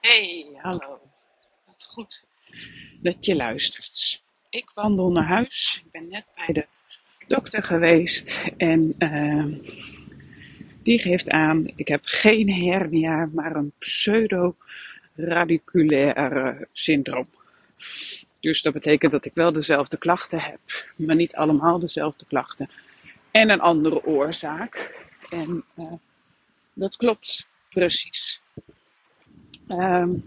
Hey, hallo. Wat goed dat je luistert. Ik wandel naar huis. Ik ben net bij de dokter geweest en uh, die geeft aan, ik heb geen hernia, maar een pseudo-radiculaire syndroom. Dus dat betekent dat ik wel dezelfde klachten heb, maar niet allemaal dezelfde klachten. En een andere oorzaak. En uh, dat klopt precies. Um,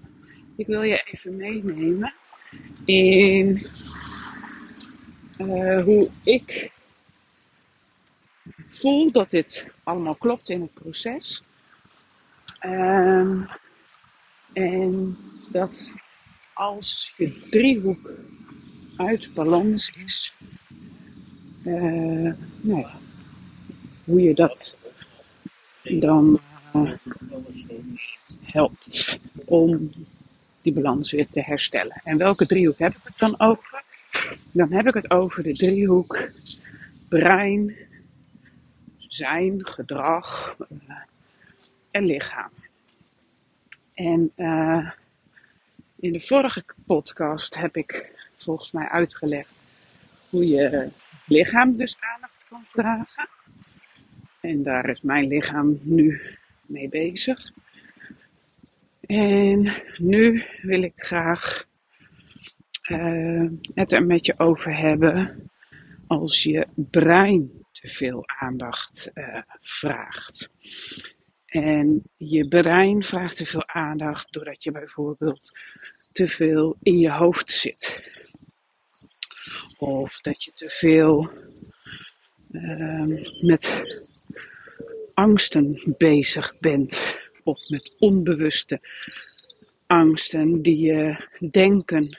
ik wil je even meenemen in uh, hoe ik voel dat dit allemaal klopt in het proces. Um, en dat als je driehoek uit balans is, uh, nou ja, hoe je dat dan helpt om die balans weer te herstellen. En welke driehoek heb ik het dan over? Dan heb ik het over de driehoek brein, zijn, gedrag uh, en lichaam. En uh, in de vorige podcast heb ik volgens mij uitgelegd hoe je lichaam dus aandacht kan vragen. En daar is mijn lichaam nu mee bezig. En nu wil ik graag uh, het er met je over hebben als je brein te veel aandacht uh, vraagt. En je brein vraagt te veel aandacht doordat je bijvoorbeeld te veel in je hoofd zit. Of dat je te veel uh, met angsten bezig bent of met onbewuste angsten die je denken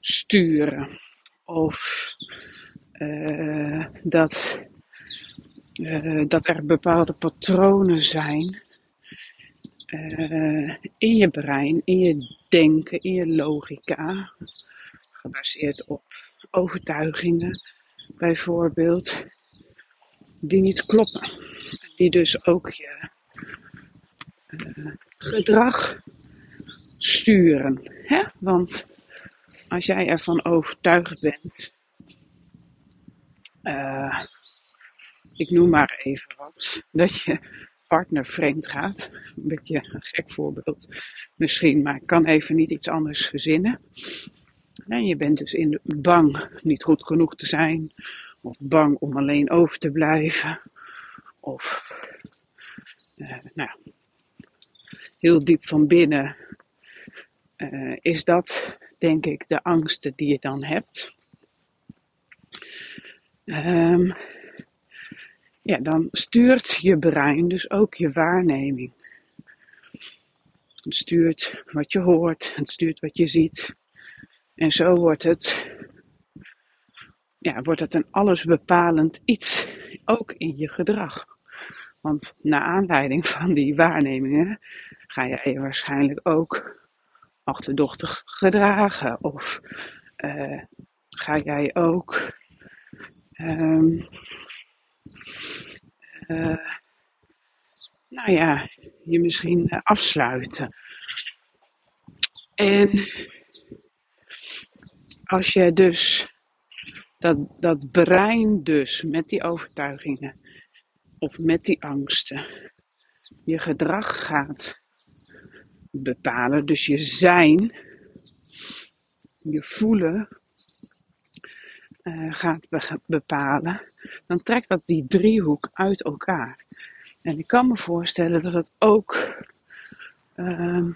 sturen. Of uh, dat, uh, dat er bepaalde patronen zijn uh, in je brein, in je denken, in je logica, gebaseerd op overtuigingen bijvoorbeeld, die niet kloppen. Die dus ook je uh, gedrag sturen. Hè? Want als jij ervan overtuigd bent, uh, ik noem maar even wat, dat je partner vreemd gaat. Een beetje een gek voorbeeld misschien, maar ik kan even niet iets anders verzinnen. En je bent dus in bang niet goed genoeg te zijn, of bang om alleen over te blijven, of uh, nou, heel diep van binnen uh, is dat, denk ik, de angsten die je dan hebt. Um, ja, dan stuurt je brein dus ook je waarneming. Het stuurt wat je hoort, het stuurt wat je ziet. En zo wordt het, ja, wordt het een allesbepalend iets, ook in je gedrag. Want naar aanleiding van die waarnemingen ga je waarschijnlijk ook achterdochtig gedragen. Of uh, ga jij ook um, uh, nou ja, je misschien uh, afsluiten. En als je dus dat, dat brein dus met die overtuigingen of met die angsten je gedrag gaat bepalen, dus je zijn, je voelen uh, gaat be bepalen, dan trekt dat die driehoek uit elkaar. En ik kan me voorstellen dat het ook uh,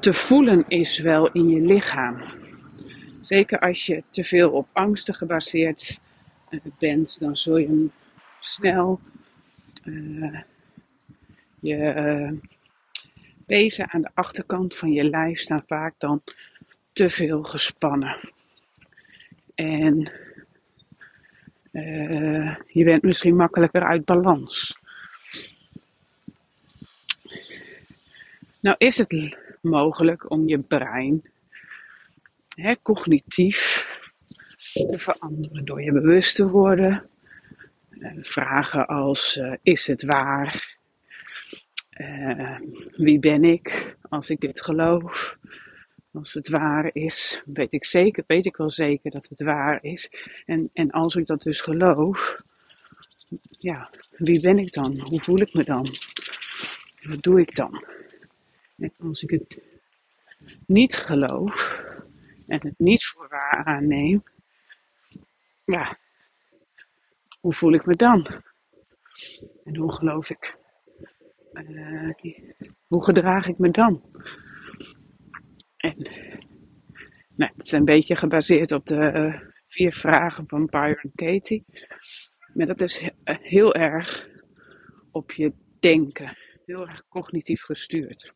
te voelen is wel in je lichaam. Zeker als je te veel op angsten gebaseerd uh, bent, dan zul je snel uh, je pezen aan de achterkant van je lijf staan vaak dan te veel gespannen. En uh, je bent misschien makkelijker uit balans. Nou is het mogelijk om je brein cognitief te veranderen door je bewust te worden. Uh, vragen als uh, is het waar? Uh, wie ben ik als ik dit geloof? Als het waar is, weet ik zeker, weet ik wel zeker dat het waar is. En, en als ik dat dus geloof, ja, wie ben ik dan? Hoe voel ik me dan? Wat doe ik dan? En als ik het niet geloof en het niet voor aanneem, ja, hoe voel ik me dan? En hoe geloof ik? Uh, hoe gedraag ik me dan? En nou, het is een beetje gebaseerd op de uh, vier vragen van Byron Katie. Maar dat is heel erg op je denken. Heel erg cognitief gestuurd.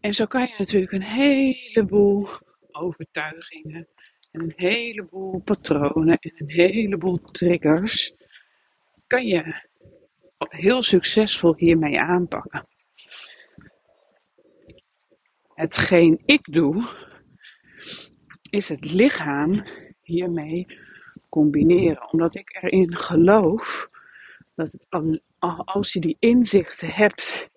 En zo kan je natuurlijk een heleboel overtuigingen en een heleboel patronen en een heleboel triggers kan je heel succesvol hiermee aanpakken. Hetgeen ik doe, is het lichaam hiermee combineren. Omdat ik erin geloof dat als je die inzichten hebt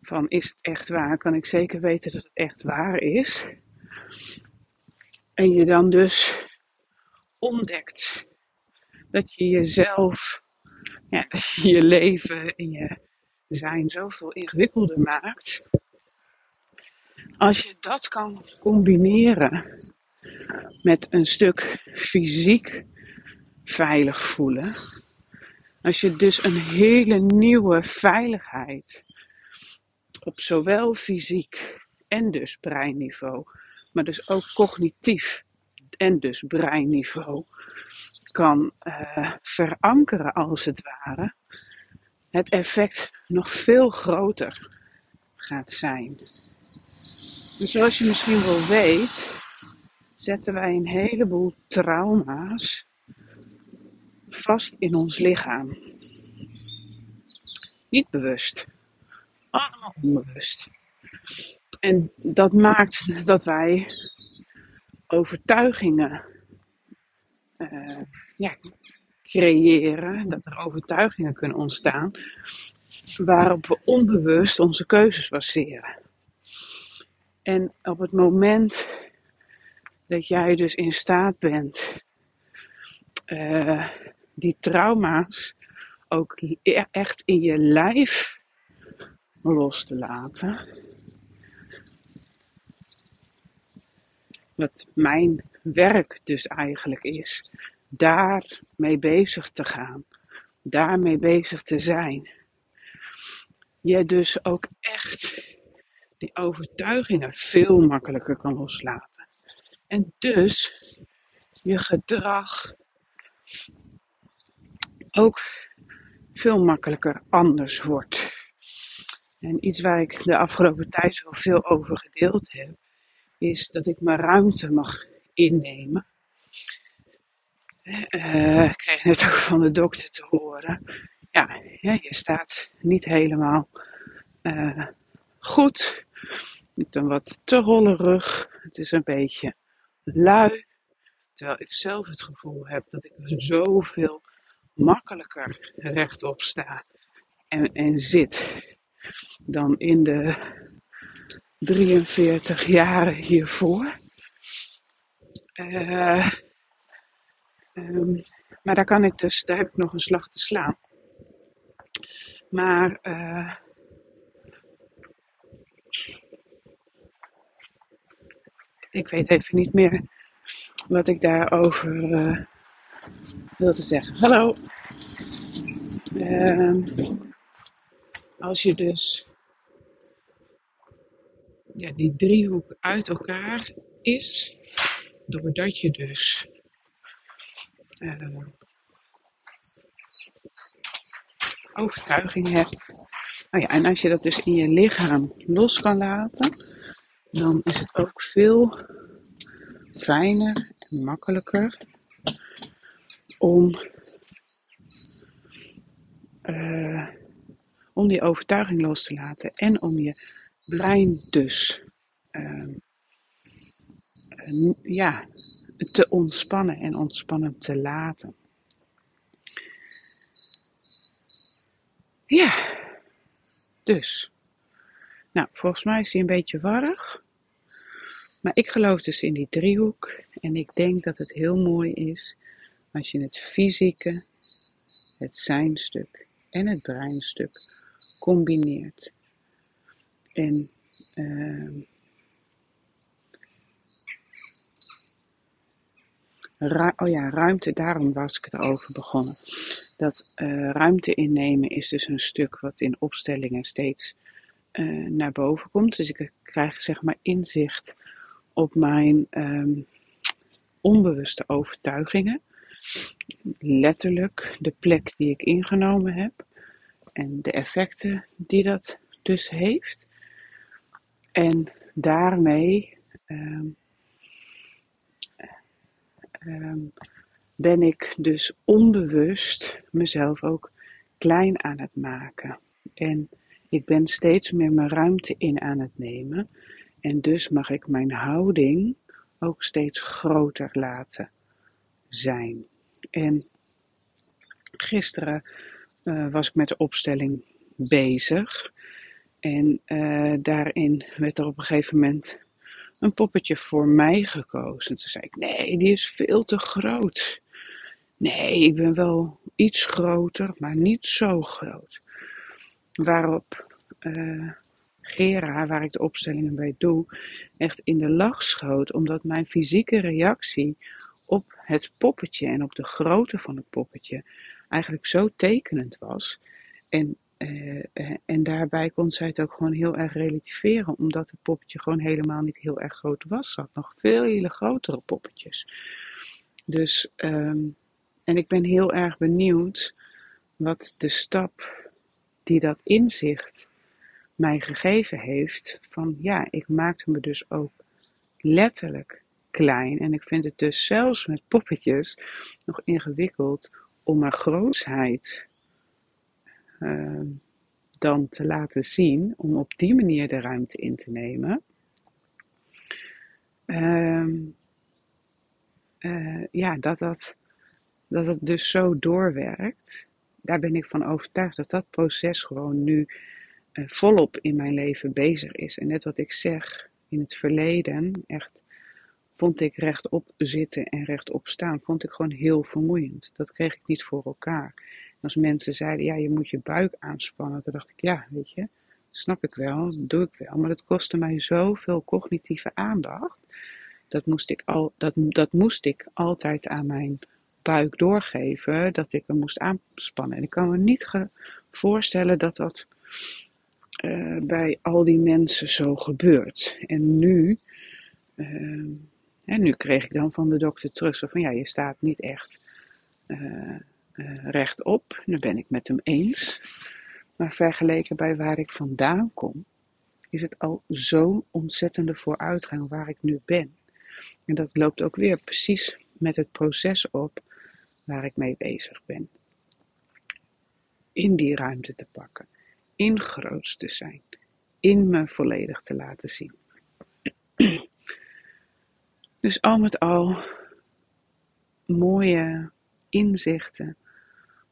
van is echt waar, kan ik zeker weten dat het echt waar is. En je dan dus ontdekt dat je jezelf, ja, je je leven en je zijn zoveel ingewikkelder maakt. Als je dat kan combineren met een stuk fysiek veilig voelen. Als je dus een hele nieuwe veiligheid op zowel fysiek en dus breinniveau, maar dus ook cognitief en dus breinniveau kan uh, verankeren als het ware, het effect nog veel groter gaat zijn. Dus zoals je misschien wel weet, zetten wij een heleboel trauma's vast in ons lichaam. Niet bewust, allemaal onbewust. En dat maakt dat wij overtuigingen uh, ja, creëren, dat er overtuigingen kunnen ontstaan waarop we onbewust onze keuzes baseren. En op het moment dat jij dus in staat bent uh, die trauma's ook e-, echt in je lijf los te laten. Wat mijn werk dus eigenlijk is, daarmee bezig te gaan, daarmee bezig te zijn. Je dus ook echt die overtuigingen veel makkelijker kan loslaten. En dus je gedrag ook veel makkelijker anders wordt. En iets waar ik de afgelopen tijd zo veel over gedeeld heb, is dat ik mijn ruimte mag innemen. Uh, ik kreeg net ook van de dokter te horen. Ja, je staat niet helemaal uh, goed. Je hebt een wat te holle rug. Het is een beetje lui. Terwijl ik zelf het gevoel heb dat ik zoveel makkelijker rechtop sta en, en zit dan in de 43 jaren hiervoor. Uh, um, maar daar kan ik dus, daar heb ik nog een slag te slaan. Maar uh, ik weet even niet meer wat ik daarover uh, wil te zeggen. Hallo. Uh, als je dus ja, die driehoek uit elkaar is, doordat je dus uh, overtuiging hebt. Oh ja, en als je dat dus in je lichaam los kan laten, dan is het ook veel fijner en makkelijker om, uh, om die overtuiging los te laten en om je brein dus uh, ja, te ontspannen en ontspannen te laten. Ja, dus. Nou, volgens mij is hij een beetje warrig. Maar ik geloof dus in die driehoek. En ik denk dat het heel mooi is als je het fysieke, het zijnstuk en het breinstuk combineert. En uh, oh ja, ruimte, daarom was ik erover begonnen. Dat uh, ruimte innemen is dus een stuk wat in opstellingen steeds uh, naar boven komt. Dus ik krijg zeg maar inzicht op mijn um, onbewuste overtuigingen. Letterlijk de plek die ik ingenomen heb en de effecten die dat dus heeft. En daarmee um, um, ben ik dus onbewust mezelf ook klein aan het maken. En ik ben steeds meer mijn ruimte in aan het nemen. En dus mag ik mijn houding ook steeds groter laten zijn. En gisteren uh, was ik met de opstelling bezig. En uh, daarin werd er op een gegeven moment een poppetje voor mij gekozen. Toen zei ik: Nee, die is veel te groot. Nee, ik ben wel iets groter, maar niet zo groot. Waarop uh, Gera, waar ik de opstellingen bij doe, echt in de lach schoot, omdat mijn fysieke reactie op het poppetje en op de grootte van het poppetje eigenlijk zo tekenend was. En, uh, en daarbij kon zij het ook gewoon heel erg relativeren, omdat het poppetje gewoon helemaal niet heel erg groot was. Ze had nog veel hele grotere poppetjes. Dus, um, en ik ben heel erg benieuwd wat de stap die dat inzicht mij gegeven heeft. Van ja, ik maakte me dus ook letterlijk klein. En ik vind het dus zelfs met poppetjes nog ingewikkeld om mijn grootsheid uh, dan te laten zien. Om op die manier de ruimte in te nemen. Uh, uh, ja, dat, dat, dat het dus zo doorwerkt. Daar ben ik van overtuigd dat dat proces gewoon nu uh, volop in mijn leven bezig is. En net wat ik zeg, in het verleden, echt vond ik rechtop zitten en rechtop staan, vond ik gewoon heel vermoeiend. Dat kreeg ik niet voor elkaar. Als mensen zeiden, ja, je moet je buik aanspannen, dan dacht ik, ja, weet je, snap ik wel, doe ik wel. Maar dat kostte mij zoveel cognitieve aandacht. Dat moest ik, al, dat, dat moest ik altijd aan mijn buik doorgeven, dat ik hem moest aanspannen. En ik kan me niet voorstellen dat dat uh, bij al die mensen zo gebeurt. En nu, uh, en nu kreeg ik dan van de dokter terug zo van ja, je staat niet echt uh, rechtop. Nu ben ik met hem eens. Maar vergeleken bij waar ik vandaan kom, is het al zo'n ontzettende vooruitgang waar ik nu ben. En dat loopt ook weer precies met het proces op waar ik mee bezig ben. In die ruimte te pakken in groot te zijn, in me volledig te laten zien. Dus al met al mooie inzichten,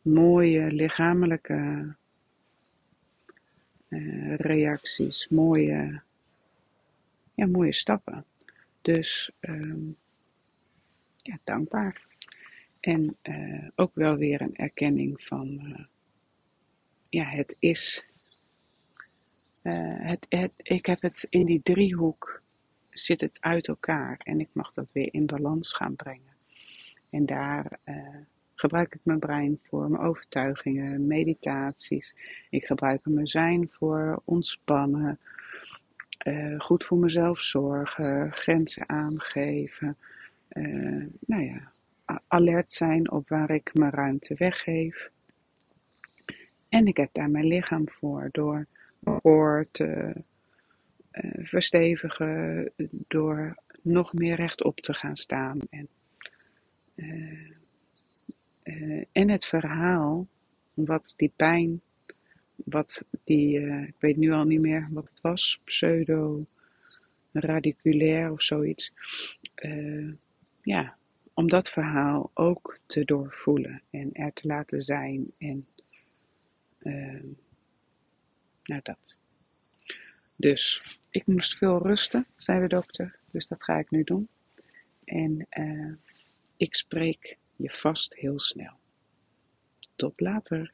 mooie lichamelijke uh, reacties, mooie, ja, mooie stappen. Dus um, ja, dankbaar. En uh, ook wel weer een erkenning van, uh, ja, het is het, ik heb het in die driehoek zit het uit elkaar en ik mag dat weer in balans gaan brengen. En daar uh, gebruik ik mijn brein voor mijn overtuigingen, meditaties. Ik gebruik mijn zijn voor ontspannen, uh, goed voor mezelf zorgen, grenzen aangeven. nou ja, alert zijn op waar ik mijn ruimte weggeef. En ik heb daar mijn lichaam voor door voor te verstevigen, door nog meer rechtop te gaan staan. En, uh, uh, en het verhaal, wat die pijn, wat die, ik weet nu al niet meer wat het was, pseudo radiculair of zoiets. ja, om dat verhaal ook te doorvoelen en er te laten zijn en Nou, dat. Dus ik moest veel rusten, zei de dokter. Dus dat ga ik nu doen. En uh, ik spreek je vast heel snel. Tot later.